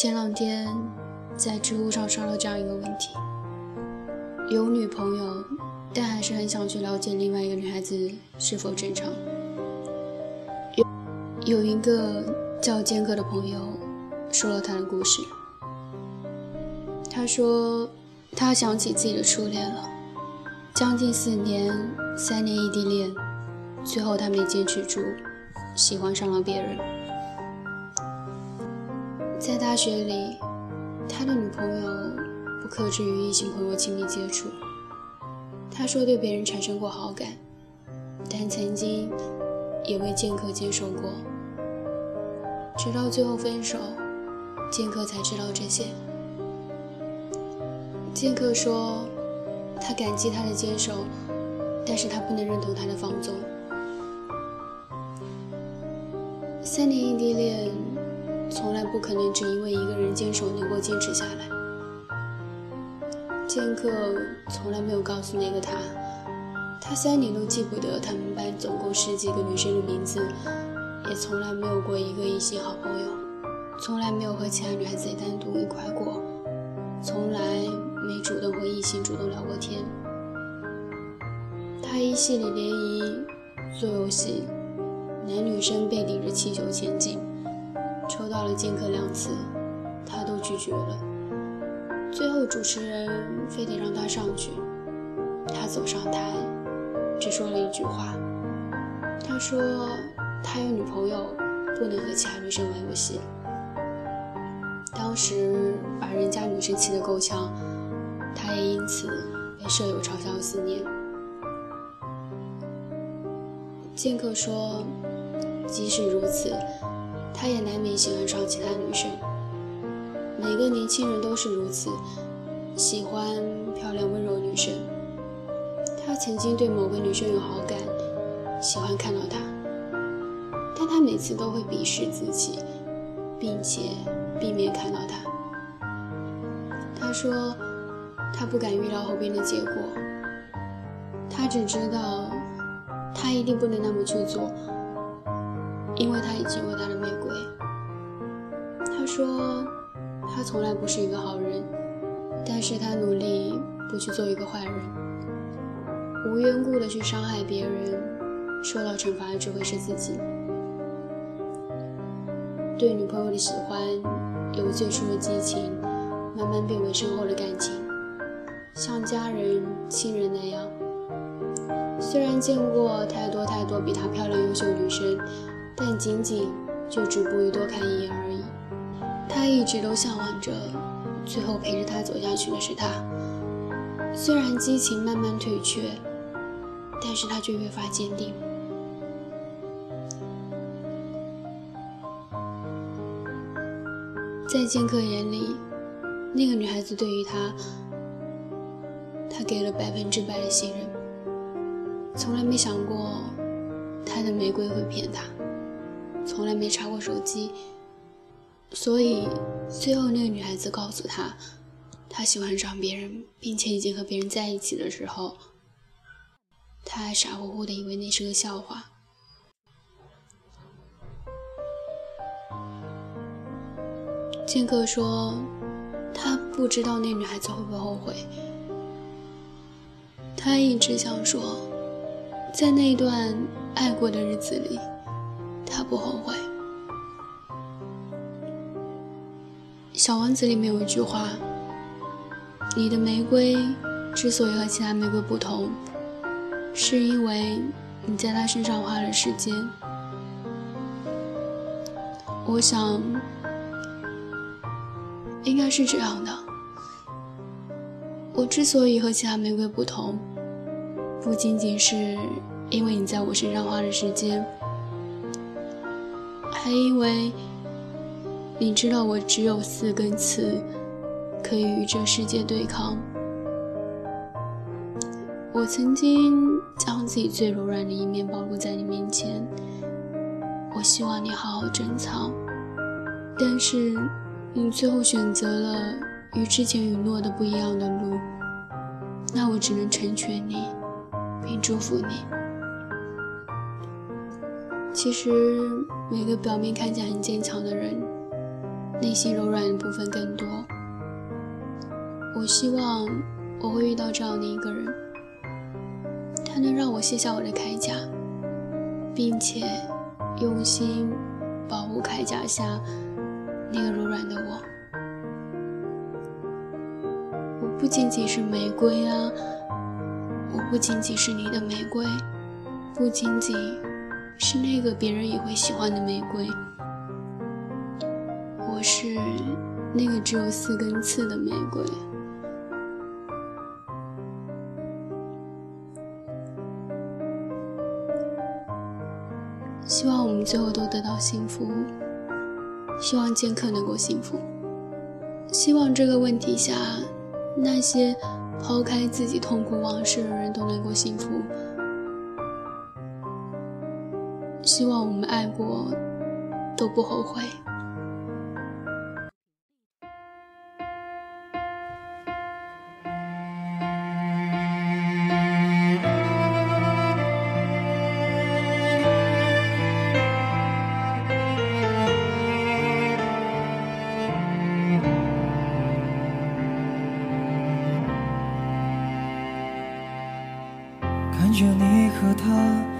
前两天在知乎上刷到这样一个问题：有女朋友，但还是很想去了解另外一个女孩子是否正常。有有一个叫剑哥的朋友说了他的故事。他说，他想起自己的初恋了，将近四年，三年异地恋，最后他没坚持住，喜欢上了别人。大学里，他的女朋友不克制与异性朋友亲密接触。他说对别人产生过好感，但曾经也为剑客坚守过，直到最后分手，剑客才知道这些。剑客说：“他感激他的坚守，但是他不能认同他的放纵。三年异地恋，从来不可能只因为一个人坚守能够坚持下来。剑客从来没有告诉那个他，他三年都记不得他们班总共十几个女生的名字，也从来没有过一个异性好朋友，从来没有和其他女孩子单独一块过，从来。”没主动和异性主动聊过天。他一系列联谊、做游戏，男女生背顶着气球前进，抽到了剑客两次，他都拒绝了。最后主持人非得让他上去，他走上台，只说了一句话。他说他有女朋友，不能和其他女生玩游戏。当时把人家女生气得够呛。他也因此被舍友嘲笑四年。剑客说，即使如此，他也难免喜欢上其他女生。每个年轻人都是如此，喜欢漂亮温柔女生。他曾经对某个女生有好感，喜欢看到她，但他每次都会鄙视自己，并且避免看到她。他说。他不敢预料后边的结果，他只知道他一定不能那么去做，因为他已经为他的玫瑰。他说他从来不是一个好人，但是他努力不去做一个坏人，无缘故的去伤害别人，受到惩罚的只会是自己。对女朋友的喜欢，由最初的激情，慢慢变为深厚的感情。像家人、亲人那样。虽然见过太多太多比她漂亮、优秀女生，但仅仅就止步于多看一眼而已。他一直都向往着，最后陪着他走下去的是他。虽然激情慢慢退却，但是他却越发坚定。在剑客眼里，那个女孩子对于他。他给了百分之百的信任，从来没想过他的玫瑰会骗他，从来没查过手机，所以最后那个女孩子告诉他，他喜欢上别人，并且已经和别人在一起的时候，他还傻乎乎的以为那是个笑话。剑客说，他不知道那女孩子会不会后悔。他一直想说，在那段爱过的日子里，不后悔。小王子里面有一句话：“你的玫瑰之所以和其他玫瑰不同，是因为你在它身上花了时间。”我想，应该是这样的。我之所以和其他玫瑰不同。不仅仅是因为你在我身上花了时间，还因为你知道我只有四根刺，可以与这世界对抗。我曾经将自己最柔软的一面暴露在你面前，我希望你好好珍藏，但是你最后选择了与之前允诺的不一样的路，那我只能成全你。并祝福你。其实，每个表面看起来很坚强的人，内心柔软的部分更多。我希望我会遇到这样的一个人，他能让我卸下我的铠甲，并且用心保护铠甲下那个柔软的我。我不仅仅是玫瑰啊，我不仅仅是你的玫瑰，不仅仅是那个别人也会喜欢的玫瑰。我是那个只有四根刺的玫瑰。希望我们最后都得到幸福。希望剑客能够幸福。希望这个问题下，那些抛开自己痛苦往事的人都能够幸福。希望我们爱过都不后悔。看着你和他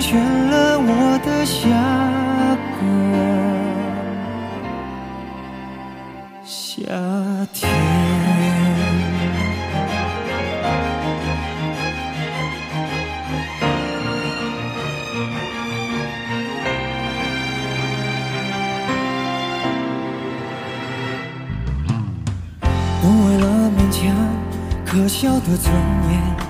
成全了我的下个夏天。不为了勉强可笑的尊严。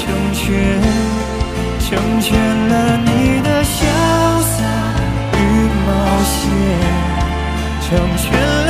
成全，成全了你的潇洒与冒险，成全了